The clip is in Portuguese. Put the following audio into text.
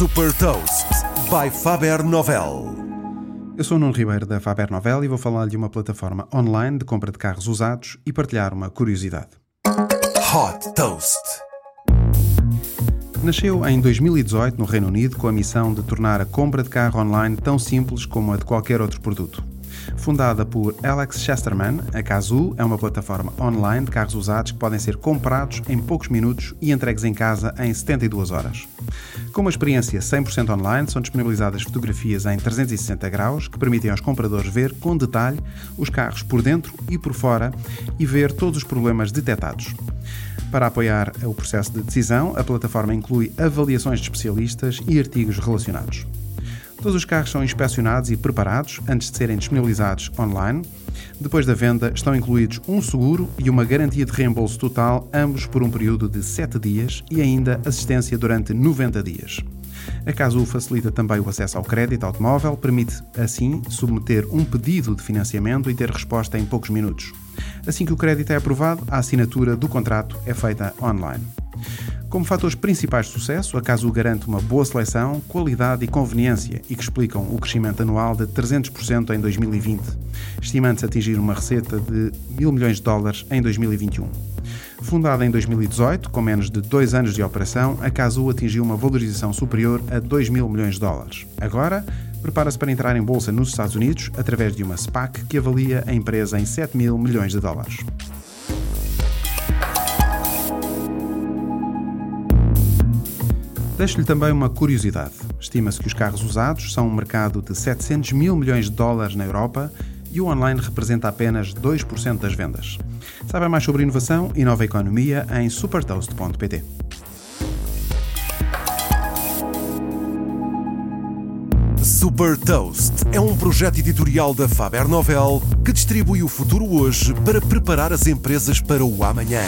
Super Toast by Faber Novel. Eu sou o Nuno Ribeiro da Faber Novel e vou falar de uma plataforma online de compra de carros usados e partilhar uma curiosidade. Hot Toast. Nasceu em 2018 no Reino Unido com a missão de tornar a compra de carro online tão simples como a de qualquer outro produto. Fundada por Alex Chesterman, a Kazoo é uma plataforma online de carros usados que podem ser comprados em poucos minutos e entregues em casa em 72 horas. Com uma experiência 100% online, são disponibilizadas fotografias em 360 graus que permitem aos compradores ver com detalhe os carros por dentro e por fora e ver todos os problemas detectados. Para apoiar o processo de decisão, a plataforma inclui avaliações de especialistas e artigos relacionados. Todos os carros são inspecionados e preparados antes de serem disponibilizados online. Depois da venda, estão incluídos um seguro e uma garantia de reembolso total, ambos por um período de 7 dias e ainda assistência durante 90 dias. A Casu facilita também o acesso ao crédito automóvel, permite assim submeter um pedido de financiamento e ter resposta em poucos minutos. Assim que o crédito é aprovado, a assinatura do contrato é feita online. Como fatores principais de sucesso, a Casu garante uma boa seleção, qualidade e conveniência e que explicam o crescimento anual de 300% em 2020, estimando-se atingir uma receita de mil milhões de dólares em 2021. Fundada em 2018, com menos de dois anos de operação, a Casu atingiu uma valorização superior a 2 mil milhões de dólares. Agora, prepara-se para entrar em bolsa nos Estados Unidos através de uma SPAC que avalia a empresa em 7 mil milhões de dólares. Deixo-lhe também uma curiosidade. Estima-se que os carros usados são um mercado de 700 mil milhões de dólares na Europa e o online representa apenas 2% das vendas. Saiba mais sobre inovação e nova economia em supertoast.pt. Super Toast é um projeto editorial da Faber Novel que distribui o futuro hoje para preparar as empresas para o amanhã.